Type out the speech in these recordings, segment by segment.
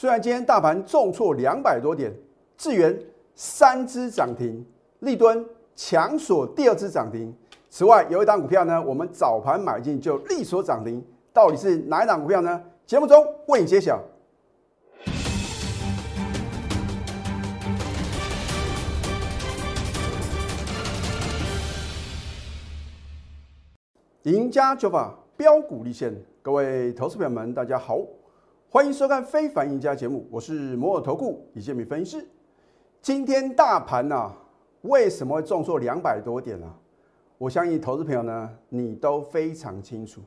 虽然今天大盘重挫两百多点，智源三只涨停，立敦强锁第二只涨停。此外，有一档股票呢，我们早盘买进就力所涨停，到底是哪一档股票呢？节目中为你揭晓。赢家九法标股立现，各位投资朋友们，大家好，欢迎收看《非凡赢家》节目，我是摩尔投顾李建民分析师。今天大盘呢，为什么会重挫两百多点呢？我相信投资朋友呢，你都非常清楚。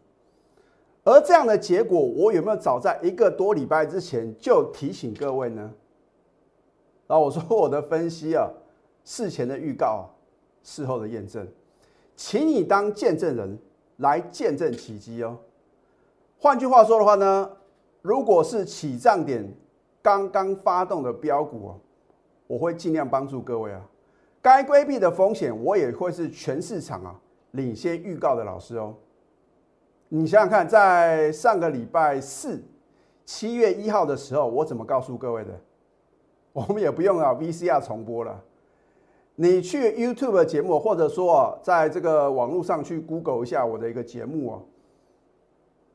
而这样的结果，我有没有早在一个多礼拜之前就提醒各位呢？然后我说我的分析啊，事前的预告，事后的验证，请你当见证人。来见证奇迹哦。换句话说的话呢，如果是起涨点刚刚发动的标股哦，我会尽量帮助各位啊。该规避的风险，我也会是全市场啊领先预告的老师哦。你想想看，在上个礼拜四七月一号的时候，我怎么告诉各位的？我们也不用啊 VCR 重播了。你去 YouTube 节目，或者说，在这个网络上去 Google 一下我的一个节目哦，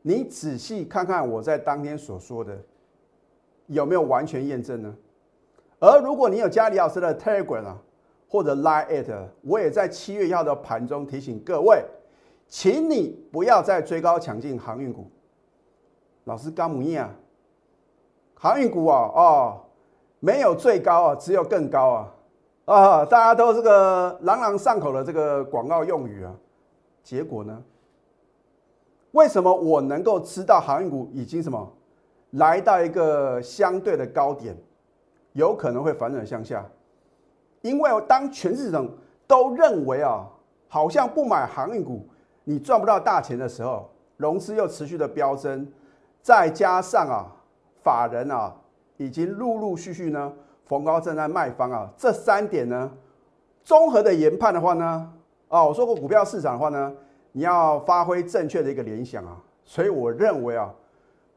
你仔细看看我在当天所说的有没有完全验证呢？而如果你有加李老师的 Telegram 啊，或者 Line at，我也在七月一号的盘中提醒各位，请你不要再追高抢进航运股。老师刚母啊，航运股啊，哦，没有最高啊，只有更高啊。啊，大家都这个朗朗上口的这个广告用语啊，结果呢？为什么我能够知道航运股已经什么来到一个相对的高点，有可能会反转向下？因为当全市场都认为啊，好像不买航运股你赚不到大钱的时候，融资又持续的飙升，再加上啊，法人啊已经陆陆续续呢。逢高正在卖方啊，这三点呢，综合的研判的话呢，啊，我说过股票市场的话呢，你要发挥正确的一个联想啊，所以我认为啊，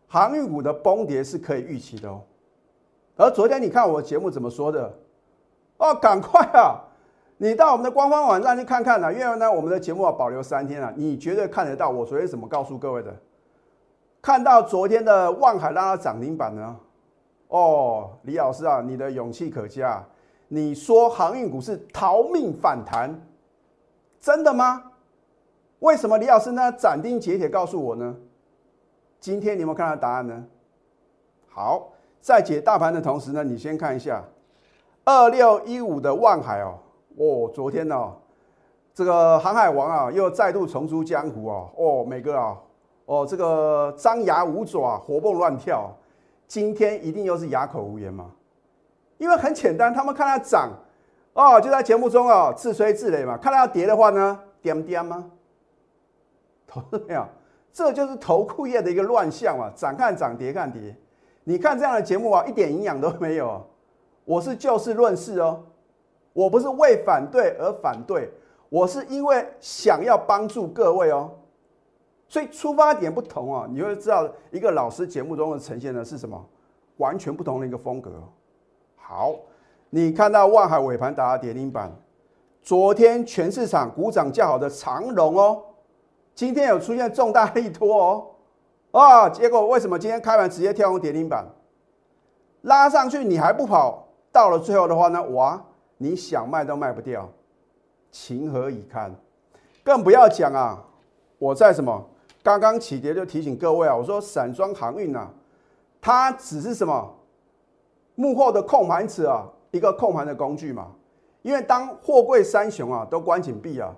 航运股的崩跌是可以预期的哦。而昨天你看我节目怎么说的？哦，赶快啊，你到我们的官方网站去看看呢，因为呢，我们的节目要保留三天啊，你绝对看得到我昨天怎么告诉各位的。看到昨天的万海拉到涨停板呢？哦，李老师啊，你的勇气可嘉。你说航运股是逃命反弹，真的吗？为什么李老师呢斩钉截铁告诉我呢？今天你有没有看到答案呢？好，在解大盘的同时呢，你先看一下二六一五的万海哦，哦，昨天呢，这个航海王啊又再度重出江湖啊，哦，每个啊，哦，这个张牙舞爪，活蹦乱跳。今天一定又是哑口无言嘛？因为很简单，他们看它涨，哦，就在节目中哦自吹自擂嘛。看它要跌的话呢，点点吗？投资没有？这就是投顾业的一个乱象嘛，涨看涨，跌看跌。你看这样的节目啊，一点营养都没有。我是就事论事哦，我不是为反对而反对，我是因为想要帮助各位哦。所以出发点不同啊，你会知道一个老师节目中的呈现的是什么，完全不同的一个风格。好，你看到万海尾盘打跌停板，昨天全市场股涨较好的长荣哦，今天有出现重大利多哦，啊，结果为什么今天开盘直接跳空跌停板，拉上去你还不跑，到了最后的话呢，哇，你想卖都卖不掉，情何以堪？更不要讲啊，我在什么？刚刚起跌就提醒各位啊，我说散装航运啊，它只是什么幕后的控盘者啊，一个控盘的工具嘛。因为当货柜三雄啊都关紧闭啊，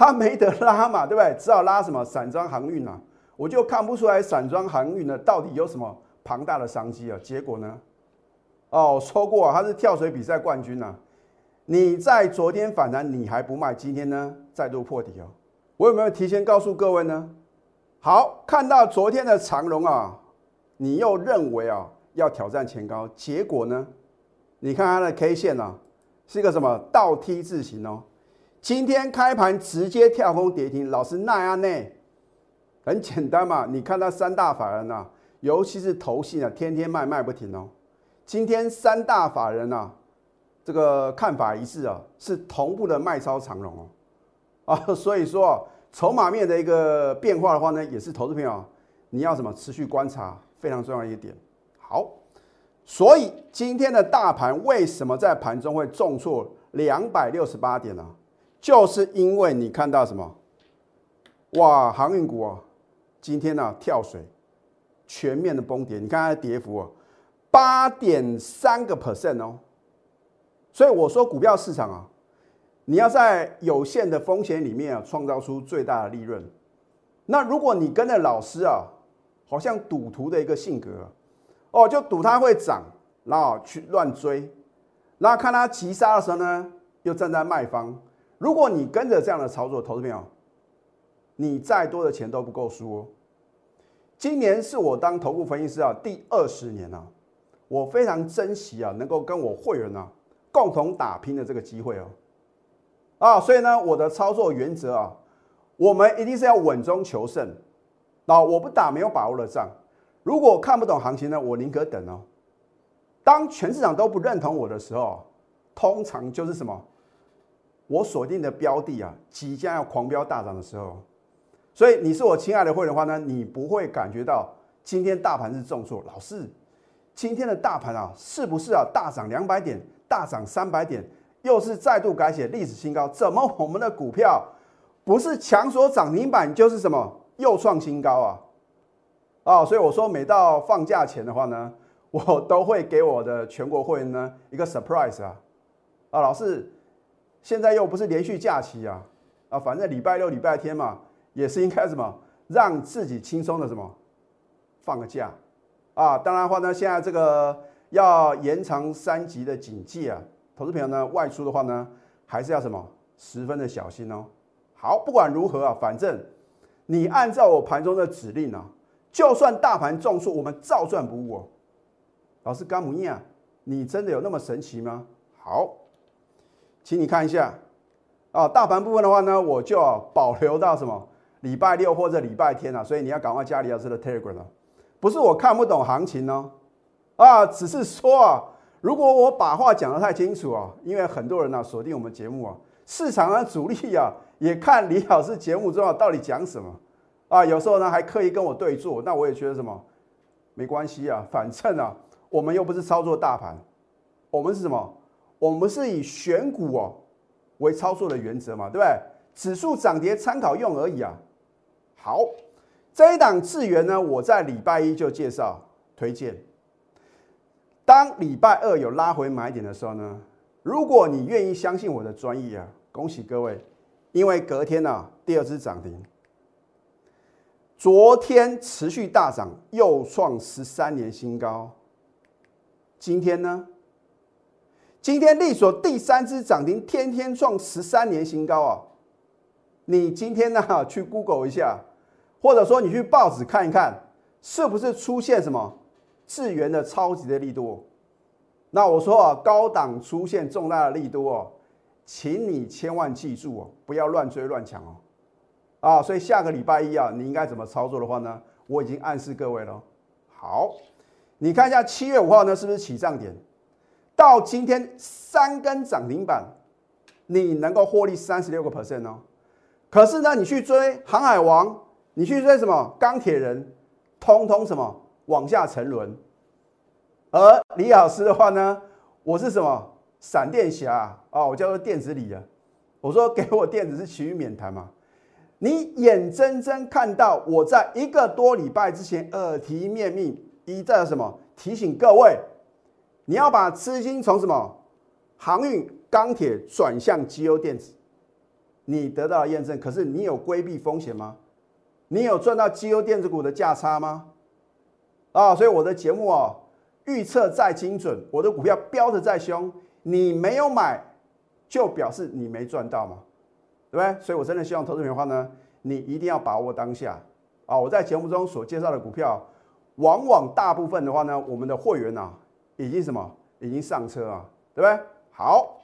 他没得拉嘛，对不对？只好拉什么散装航运啊，我就看不出来散装航运呢到底有什么庞大的商机啊。结果呢，哦，说过啊，它是跳水比赛冠军呐。你在昨天反弹你还不卖，今天呢再度破底哦。我有没有提前告诉各位呢？好，看到昨天的长龙啊，你又认为啊要挑战前高，结果呢？你看它的 K 线呢，是一个什么倒 T 字形哦。今天开盘直接跳空跌停，老师那样呢？很简单嘛，你看到三大法人呐，尤其是投信啊，天天卖卖不停哦。今天三大法人啊，这个看法一致啊，是同步的卖超长龙哦，啊，所以说筹码面的一个变化的话呢，也是投资朋友你要什么持续观察非常重要一点。好，所以今天的大盘为什么在盘中会重挫两百六十八点呢？就是因为你看到什么？哇，航运股啊，今天呢跳水。全面的崩跌，你看它的跌幅啊，八点三个 percent 哦。所以我说股票市场啊，你要在有限的风险里面啊，创造出最大的利润。那如果你跟着老师啊，好像赌徒的一个性格哦，就赌它会涨，然后去乱追，然后看它急杀的时候呢，又站在卖方。如果你跟着这样的操作，投资朋友，你再多的钱都不够输哦。今年是我当头部分析师啊第二十年了，我非常珍惜啊能够跟我会员啊共同打拼的这个机会哦，啊，所以呢我的操作原则啊，我们一定是要稳中求胜，啊，我不打没有把握的仗，如果看不懂行情呢，我宁可等哦。当全市场都不认同我的时候，通常就是什么，我锁定的标的啊即将要狂飙大涨的时候。所以你是我亲爱的会员的话呢，你不会感觉到今天大盘是重挫。老师，今天的大盘啊，是不是啊大涨两百点，大涨三百点，又是再度改写历史新高？怎么我们的股票不是强锁涨停板，就是什么又创新高啊？啊，所以我说每到放假前的话呢，我都会给我的全国会员呢一个 surprise 啊啊，老师，现在又不是连续假期啊啊，反正礼拜六、礼拜天嘛。也是应该什么让自己轻松的什么放个假啊？当然话呢，现在这个要延长三级的警戒啊，投资朋友呢外出的话呢，还是要什么十分的小心哦。好，不管如何啊，反正你按照我盘中的指令啊，就算大盘重挫，我们照赚不误哦。老师甘姆尼啊，你真的有那么神奇吗？好，请你看一下啊，大盘部分的话呢，我就保留到什么？礼拜六或者礼拜天啊，所以你要赶快加李老师的 Telegram 啊，不是我看不懂行情哦，啊，只是说啊，如果我把话讲得太清楚啊，因为很多人呢锁定我们节目啊，市场的主力啊也看李老师节目之后到底讲什么啊，有时候呢还刻意跟我对坐，那我也觉得什么没关系啊，反正啊我们又不是操作大盘，我们是什么？我们是以选股哦为操作的原则嘛，对不对？指数涨跌参考用而已啊。好，这一档智源呢，我在礼拜一就介绍推荐。当礼拜二有拉回买点的时候呢，如果你愿意相信我的专业啊，恭喜各位，因为隔天呢第二支涨停，昨天持续大涨，又创十三年新高。今天呢，今天力所第三支涨停，天天创十三年新高啊！你今天呢去 Google 一下。或者说你去报纸看一看，是不是出现什么智源的超级的力多？那我说啊，高档出现重大的力多哦，请你千万记住哦，不要乱追乱抢哦。啊，所以下个礼拜一啊，你应该怎么操作的话呢？我已经暗示各位了。好，你看一下七月五号呢，是不是起涨点？到今天三根涨停板，你能够获利三十六个 percent 哦。可是呢，你去追航海王。你去追什么钢铁人，通通什么往下沉沦。而李老师的话呢，我是什么闪电侠啊？我叫做电子李啊。我说给我电子是其余免谈嘛。你眼睁睁看到我在一个多礼拜之前耳提面命一再什么提醒各位，你要把资金从什么航运、钢铁转向机优电子，你得到了验证。可是你有规避风险吗？你有赚到绩优电子股的价差吗？啊，所以我的节目啊，预测再精准，我的股票飙的再凶，你没有买，就表示你没赚到嘛，对不对？所以我真的希望投资的话呢，你一定要把握当下啊！我在节目中所介绍的股票，往往大部分的话呢，我们的会员呐，已经什么，已经上车啊，对不对？好，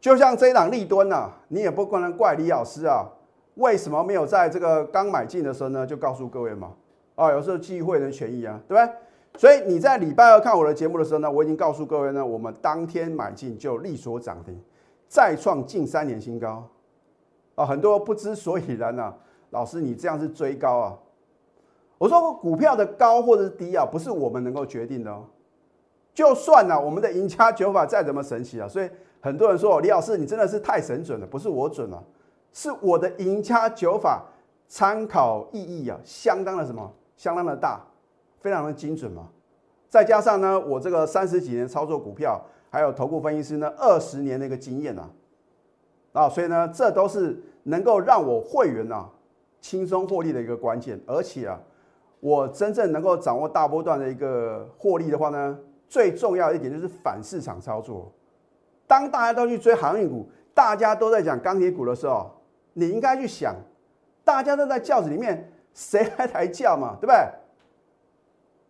就像这一档立端呐，你也不可能怪李老师啊。为什么没有在这个刚买进的时候呢？就告诉各位嘛，啊，有时候基于会员的权益啊，对不对？所以你在礼拜二看我的节目的时候呢，我已经告诉各位呢，我们当天买进就利索涨停，再创近三年新高啊，很多不知所以然啊，老师你这样是追高啊？我说股票的高或者是低啊，不是我们能够决定的哦。就算呢，我们的赢家九法再怎么神奇啊，所以很多人说李老师你真的是太神准了，不是我准了，是我的赢家九法参考意义啊，相当的什么，相当的大，非常的精准嘛。再加上呢，我这个三十几年操作股票，还有投顾分析师呢二十年的一个经验啊，啊，所以呢，这都是能够让我会员啊轻松获利的一个关键。而且啊，我真正能够掌握大波段的一个获利的话呢。最重要一点就是反市场操作。当大家都去追航运股，大家都在讲钢铁股的时候，你应该去想，大家都在轿子里面，谁来抬轿嘛，对不对？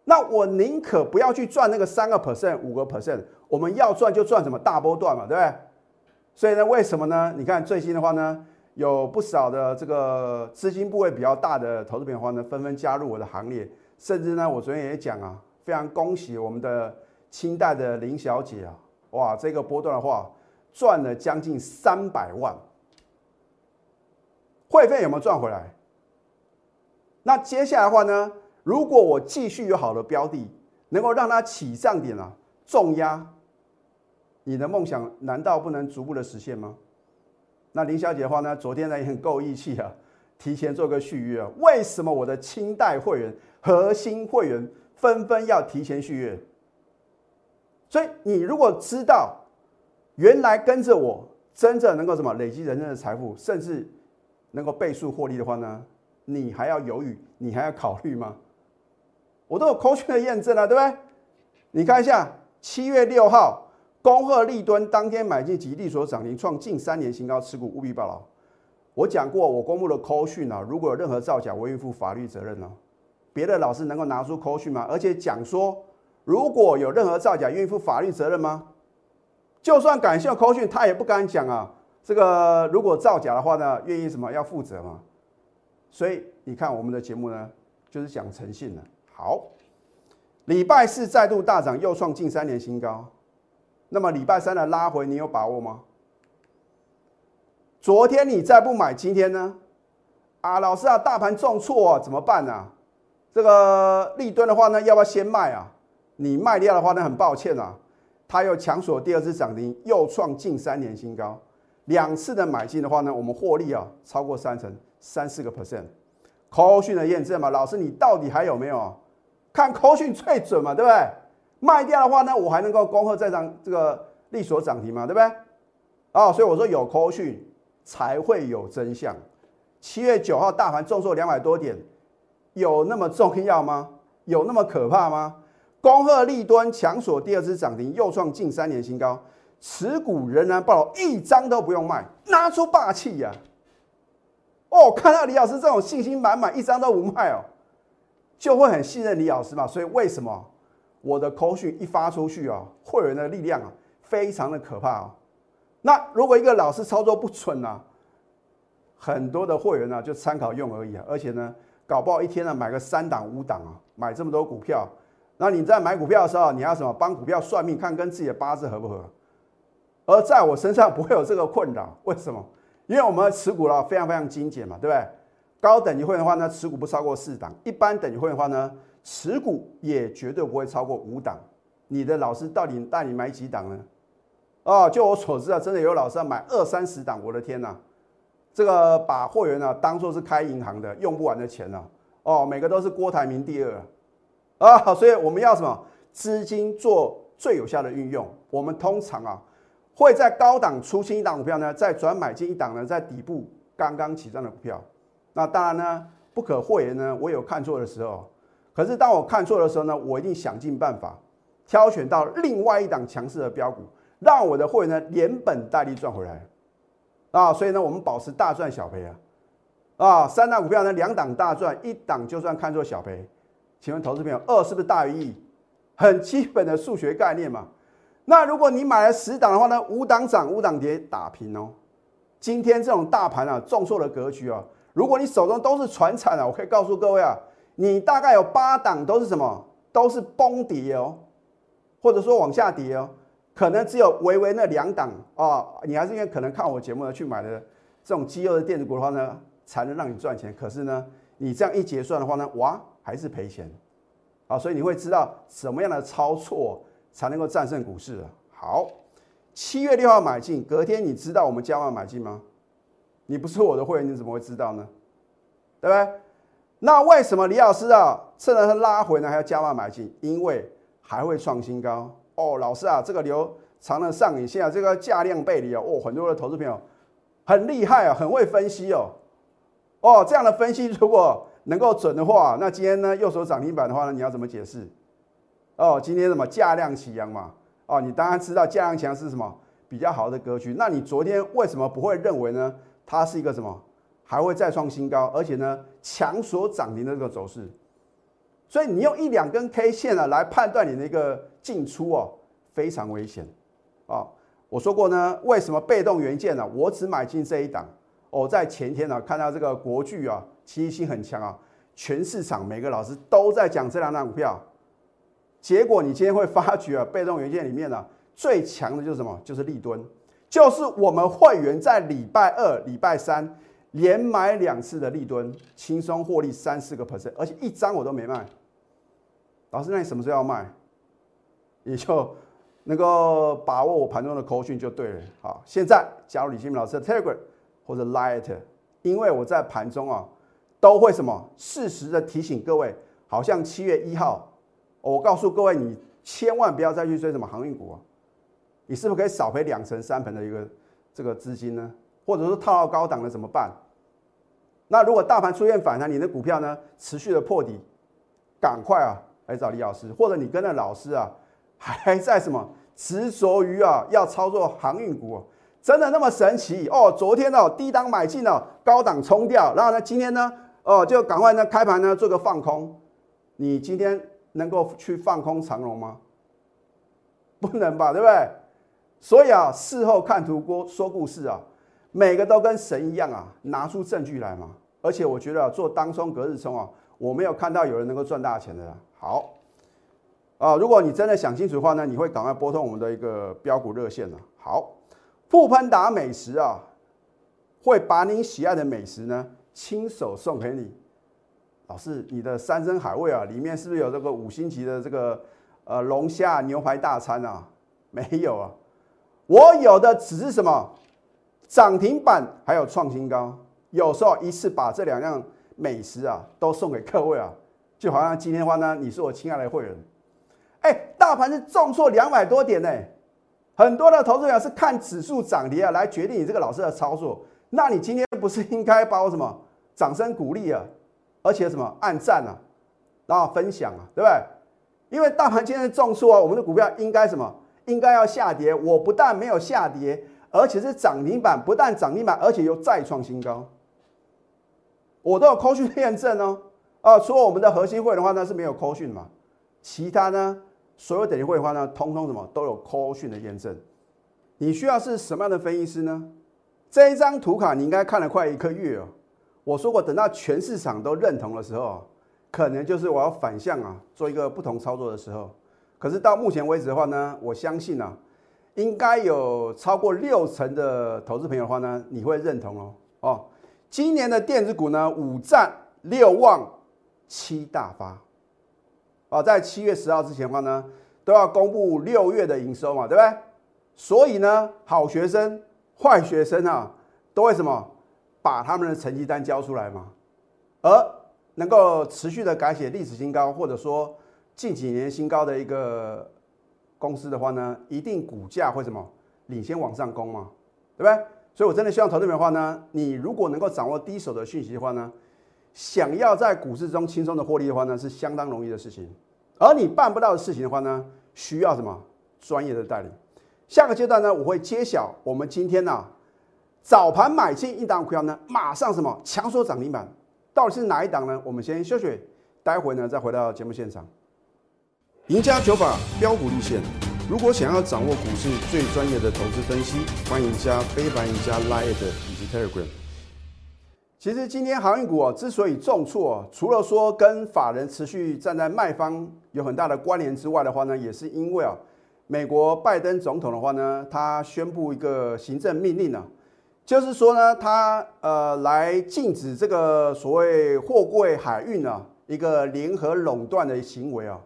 那我宁可不要去赚那个三个 percent、五个 percent，我们要赚就赚什么大波段嘛，对不对？所以呢，为什么呢？你看最新的话呢，有不少的这个资金部位比较大的投资品的话呢，纷纷加入我的行列，甚至呢，我昨天也讲啊，非常恭喜我们的。清代的林小姐啊，哇，这个波段的话赚了将近三百万，会费有没有赚回来？那接下来的话呢，如果我继续有好的标的，能够让它起涨点啊，重压，你的梦想难道不能逐步的实现吗？那林小姐的话呢，昨天呢也很够义气啊，提前做个续约啊。为什么我的清代会员、核心会员纷纷要提前续约？所以你如果知道原来跟着我真正能够什么累积人生的财富，甚至能够倍数获利的话呢，你还要犹豫，你还要考虑吗？我都有科学的验证了，对不对？你看一下七月六号，恭贺立敦当天买进吉利所涨停，创近三年新高，持股务必报牢。我讲过，我公布的扣讯啊，如果有任何造假，我愿负法律责任呢。别的老师能够拿出扣讯吗？而且讲说。如果有任何造假，愿意负法律责任吗？就算感谢扣讯，他也不敢讲啊。这个如果造假的话呢，愿意什么要负责吗？所以你看我们的节目呢，就是讲诚信的。好，礼拜四再度大涨，又创近三年新高。那么礼拜三的拉回，你有把握吗？昨天你再不买，今天呢？啊，老师啊，大盘重挫啊，怎么办呢？这个立吨的话呢，要不要先卖啊？你卖掉的话呢，很抱歉啊，它又强锁第二次涨停，又创近三年新高。两次的买进的话呢，我们获利啊超过三成，三四个 percent。扣讯的验证嘛，老师你到底还有没有？看扣讯最准嘛，对不对？卖掉的话呢，我还能够恭贺再涨这个利索涨停嘛，对不对？哦，所以我说有扣讯才会有真相。七月九号大盘重挫两百多点，有那么重要吗？有那么可怕吗？恭贺利端强锁第二次涨停，又创近三年新高，持股仍然爆一张都不用卖，拿出霸气呀！哦，看到李老师这种信心满满，一张都不卖哦，就会很信任李老师嘛。所以为什么我的口讯一发出去啊，会员的力量啊，非常的可怕哦。那如果一个老师操作不准呢，很多的会员呢就参考用而已啊，而且呢，搞不好一天呢买个三档五档啊，买这么多股票。那你在买股票的时候，你要什么？帮股票算命，看跟自己的八字合不合。而在我身上不会有这个困扰，为什么？因为我们持股了非常非常精简嘛，对不对？高等级会员的话呢，持股不超过四档；一般等级会员的话呢，持股也绝对不会超过五档。你的老师到底带你买几档呢？哦，就我所知啊，真的有老师要买二三十档，我的天呐，这个把会员呢当做是开银行的，用不完的钱呢。哦，每个都是郭台铭第二。啊，所以我们要什么资金做最有效的运用？我们通常啊会在高档出清一档股票呢，再转买进一档呢，在底部刚刚起涨的股票。那当然呢，不可讳言呢，我有看错的时候。可是当我看错的时候呢，我一定想尽办法挑选到另外一档强势的标股，让我的会员呢连本带利赚回来。啊，所以呢，我们保持大赚小赔啊。啊，三档股票呢，两档大赚，一档就算看错小赔。请问投资朋友，二是不是大于一？很基本的数学概念嘛。那如果你买了十档的话呢，五档涨，五档跌，打平哦。今天这种大盘啊，重挫的格局啊，如果你手中都是船产啊，我可以告诉各位啊，你大概有八档都是什么？都是崩跌哦，或者说往下跌哦，可能只有微微那两档啊，你还是因为可能看我节目呢去买的这种绩优的电子股的话呢，才能让你赚钱。可是呢，你这样一结算的话呢，哇，还是赔钱啊！所以你会知道什么样的操作才能够战胜股市？好，七月六号买进，隔天你知道我们加码买进吗？你不是我的会员，你怎么会知道呢？对不对？那为什么李老师啊，趁着它拉回呢，还要加码买进？因为还会创新高哦。老师啊，这个留长的上影线啊，这个价量背离啊，哦，很多的投资朋友很厉害啊，很会分析哦。哦，这样的分析如果能够准的话，那今天呢右手涨停板的话呢，你要怎么解释？哦，今天什么价量齐扬嘛？哦，你当然知道价量齐扬是什么比较好的格局。那你昨天为什么不会认为呢？它是一个什么？还会再创新高，而且呢，强所涨停的这个走势，所以你用一两根 K 线呢来判断你的一个进出哦，非常危险啊！我说过呢，为什么被动元件呢？我只买进这一档。我在前天呢看到这个国巨啊，其性很强啊，全市场每个老师都在讲这两档股票，结果你今天会发觉啊，被动元件里面呢最强的就是什么？就是立敦，就是我们会员在礼拜二、礼拜三。连买两次的利吨，轻松获利三四个 percent，而且一张我都没卖。老师，那你什么时候要卖？也就能够把握我盘中的口讯就对了。好，现在加入李新明老师的 Telegram 或者 Light，因为我在盘中啊都会什么适时的提醒各位。好像七月一号，我告诉各位，你千万不要再去追什么航运股啊！你是不是可以少赔两成三成的一个这个资金呢？或者说套到高档的怎么办？那如果大盘出现反弹，你的股票呢持续的破底，赶快啊来找李老师，或者你跟着老师啊还在什么执着于啊要操作航运股，真的那么神奇哦？昨天哦低档买进了，高档冲掉，然后呢今天呢哦就赶快呢开盘呢做个放空，你今天能够去放空长龙吗？不能吧，对不对？所以啊事后看图说说故事啊。每个都跟神一样啊，拿出证据来嘛！而且我觉得啊做当冲隔日冲啊，我没有看到有人能够赚大钱的。好啊，如果你真的想清楚的话呢，你会赶快拨通我们的一个标股热线了。好，富喷达美食啊，会把你喜爱的美食呢亲手送给你。老师，你的山珍海味啊，里面是不是有这个五星级的这个呃龙虾牛排大餐啊？没有啊，我有的只是什么？涨停板还有创新高，有时候一次把这两样美食啊都送给各位啊，就好像今天的话呢，你是我亲爱的会员，哎，大盘是重挫两百多点呢，很多的投资者是看指数涨跌啊来决定你这个老师的操作，那你今天不是应该把我什么掌声鼓励啊，而且什么按赞啊，然后分享啊，对不对？因为大盘今天重挫啊，我们的股票应该什么？应该要下跌，我不但没有下跌。而且是涨停板，不但涨停板，而且又再创新高。我都有扣讯验证哦。啊，除了我们的核心会的话呢是没有扣讯嘛，其他呢所有等级会的话呢，通通什么都有扣讯的验证。你需要是什么样的分析师呢？这一张图卡你应该看了快一个月哦。我说过，等到全市场都认同的时候，可能就是我要反向啊做一个不同操作的时候。可是到目前为止的话呢，我相信啊。应该有超过六成的投资朋友的话呢，你会认同哦哦。今年的电子股呢，五战六旺七大发，哦，在七月十号之前的话呢，都要公布六月的营收嘛，对不对？所以呢，好学生、坏学生啊，都会什么把他们的成绩单交出来嘛，而能够持续的改写历史新高，或者说近几年新高的一个。公司的话呢，一定股价会什么领先往上攻嘛，对不对？所以我真的希望投资者的话呢，你如果能够掌握第一手的讯息的话呢，想要在股市中轻松的获利的话呢，是相当容易的事情。而你办不到的事情的话呢，需要什么专业的带领。下个阶段呢，我会揭晓我们今天呢早盘买进一档股票呢，马上什么强缩涨停板，到底是哪一档呢？我们先休息，待会呢再回到节目现场。赢家九法标股立线。如果想要掌握股市最专业的投资分析，欢迎加非凡、赢家 Line 以及 Telegram。其实今天航运股啊之所以重挫，除了说跟法人持续站在卖方有很大的关联之外的话呢，也是因为啊，美国拜登总统的话呢，他宣布一个行政命令呢，就是说呢，他呃来禁止这个所谓货柜海运啊一个联合垄断的行为啊，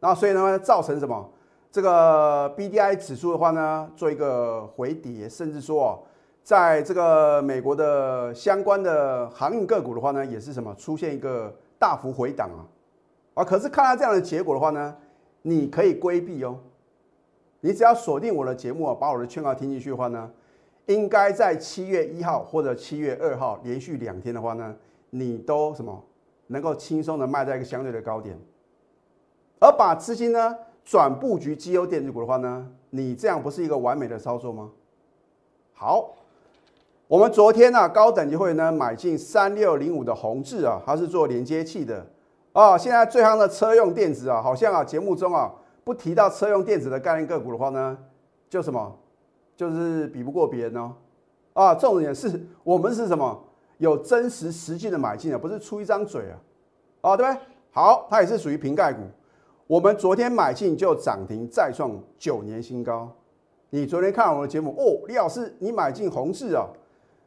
那所以呢造成什么？这个 B D I 指数的话呢，做一个回跌，甚至说。在这个美国的相关的航运个股的话呢，也是什么出现一个大幅回档啊，啊，可是看到这样的结果的话呢，你可以规避哦，你只要锁定我的节目啊，把我的劝告听进去的话呢，应该在七月一号或者七月二号连续两天的话呢，你都什么能够轻松的卖在一个相对的高点，而把资金呢转布局绩优电子股的话呢，你这样不是一个完美的操作吗？好。我们昨天呢，高等级会呢买进三六零五的宏志啊，它是做连接器的啊。现在最夯的车用电子啊，好像啊节目中啊不提到车用电子的概念个股的话呢，就什么就是比不过别人哦啊。重点是我们是什么有真实实际的买进啊，不是出一张嘴啊啊，对不对？好，它也是属于瓶盖股。我们昨天买进就涨停再创九年新高。你昨天看我的节目哦，李老师，你买进宏志啊？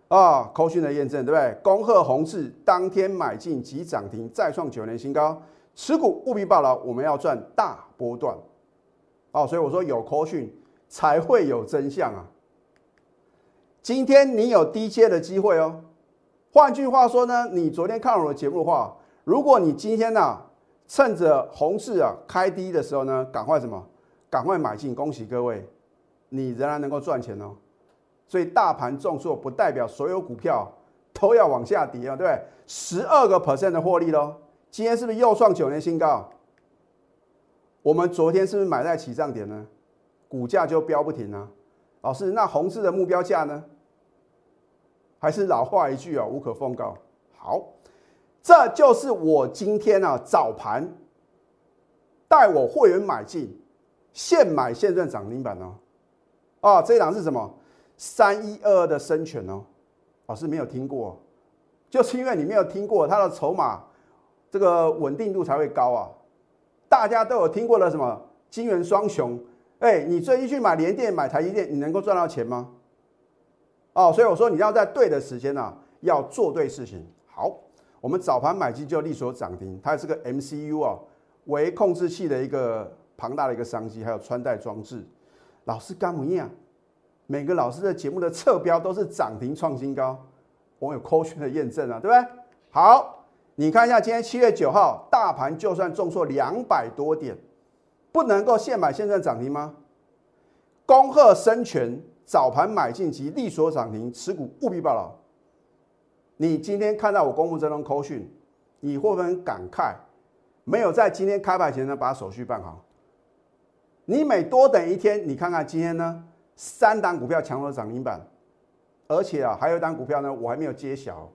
啊，扣讯的验证对不对？恭贺宏志当天买进即涨停，再创九年新高，持股务必报牢，我们要赚大波段。哦，所以我说有扣讯才会有真相啊。今天你有低阶的机会哦。换句话说呢，你昨天看我的节目的话，如果你今天呢趁着红市啊开低的时候呢，赶快什么？赶快买进，恭喜各位，你仍然能够赚钱哦。所以大盘重挫不代表所有股票都要往下跌啊，对不对？十二个 percent 的获利喽，今天是不是又创九年新高？我们昨天是不是买在起涨点呢？股价就飙不停啊！老师，那红字的目标价呢？还是老话一句啊，无可奉告。好，这就是我今天啊早盘带我会员买进，现买现赚涨停板哦。啊，这一档是什么？三一二的生权哦，老师没有听过，就是因为你没有听过，它的筹码这个稳定度才会高啊。大家都有听过的什么金元双雄，哎，你最近去买联电、买台积电，你能够赚到钱吗？哦，所以我说你要在对的时间呢，要做对事情。好，我们早盘买进就利索涨停，它是个 MCU 啊，为控制器的一个庞大的一个商机，还有穿戴装置。老师干不样？每个老师的节目的侧标都是涨停创新高，我有科学的验证啊，对不对？好，你看一下今天七月九号，大盘就算重挫两百多点，不能够现买现赚涨停吗？恭贺生权早盘买进及利索涨停，持股务必报牢。你今天看到我公布这通口讯，你会不会很感慨？没有在今天开盘前呢把手续办好，你每多等一天，你看看今天呢？三档股票强弱涨停板，而且啊，还有一档股票呢，我还没有揭晓。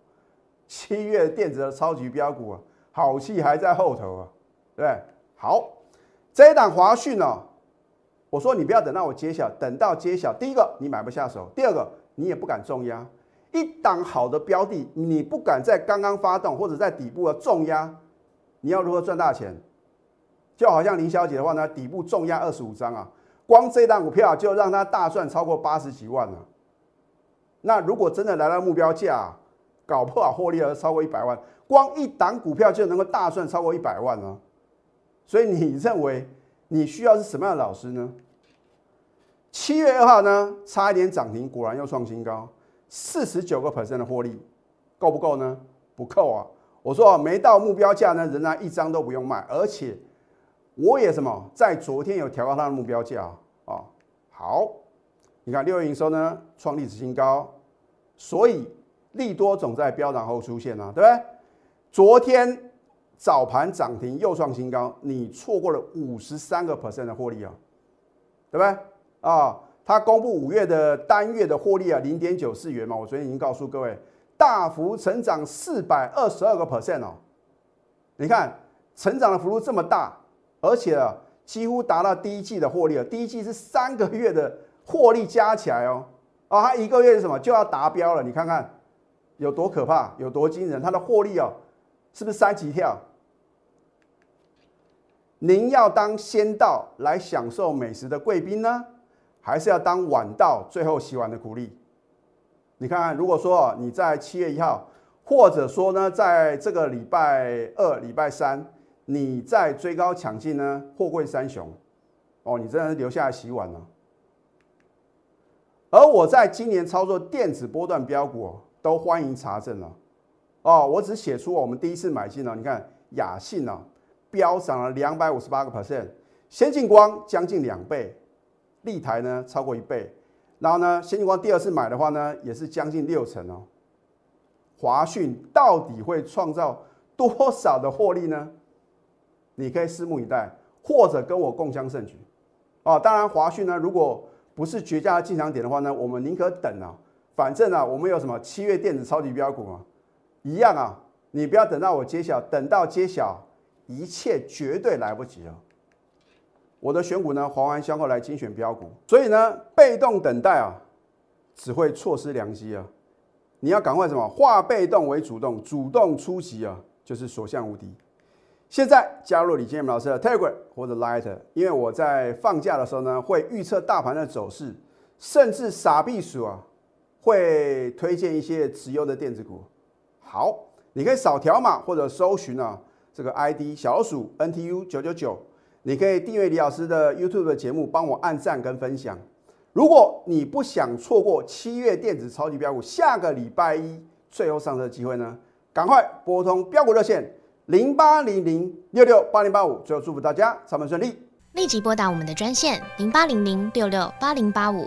七月电子的超级标股啊，好戏还在后头啊，对不对？好，这一档华讯呢，我说你不要等到我揭晓，等到揭晓，第一个你买不下手，第二个你也不敢重压。一档好的标的，你不敢在刚刚发动或者在底部的重压，你要如何赚大钱？就好像林小姐的话呢，底部重压二十五张啊。光这档股票就让她大赚超过八十几万了。那如果真的来到目标价，搞不好获利额超过一百万，光一档股票就能够大赚超过一百万呢。所以你认为你需要是什么样的老师呢？七月二号呢，差一点涨停，果然又创新高，四十九个 percent 的获利，够不够呢？不够啊！我说没到目标价呢，仍然一张都不用卖，而且。我也什么，在昨天有调高它的目标价啊。好，你看六月营收呢创历史新高，所以利多总在飙涨后出现啊，对不对？昨天早盘涨停又创新高，你错过了五十三个 percent 的获利啊，对不对？啊，它公布五月的单月的获利啊，零点九四元嘛，我昨天已经告诉各位，大幅成长四百二十二个 percent 哦。你看成长的幅度这么大。而且啊，几乎达到第一季的获利了。第一季是三个月的获利加起来哦，啊，它一个月是什么就要达标了？你看看，有多可怕，有多惊人？它的获利哦，是不是三级跳？您要当先到来享受美食的贵宾呢，还是要当晚到最后洗碗的苦力？你看看，如果说你在七月一号，或者说呢，在这个礼拜二、礼拜三，你在追高抢进呢，货柜三雄，哦，你真的是留下来洗碗了。而我在今年操作电子波段标股，都欢迎查证了。哦我只写出我们第一次买进了。你看雅信啊，飙涨了两百五十八个 percent，先进光将近两倍，立台呢超过一倍。然后呢，先进光第二次买的话呢，也是将近六成哦。华讯到底会创造多少的获利呢？你可以拭目以待，或者跟我共襄盛举。哦，当然华讯呢，如果不是绝佳的进场点的话呢，我们宁可等啊。反正啊，我们有什么七月电子超级标股啊，一样啊。你不要等到我揭晓，等到揭晓，一切绝对来不及了。我的选股呢，环环相扣来精选标股，所以呢，被动等待啊，只会错失良机啊。你要赶快什么化被动为主动，主动出击啊，就是所向无敌。现在加入李建明老师的 Telegram 或者 Light，因为我在放假的时候呢，会预测大盘的走势，甚至傻避暑啊，会推荐一些直优的电子股。好，你可以扫条码或者搜寻啊，这个 ID 小鼠 NTU 九九九，你可以订阅李老师的 YouTube 的节目，帮我按赞跟分享。如果你不想错过七月电子超级标股下个礼拜一最后上车的机会呢，赶快拨通标股热线。零八零零六六八零八五，最后祝福大家上班顺利。立即拨打我们的专线零八零零六六八零八五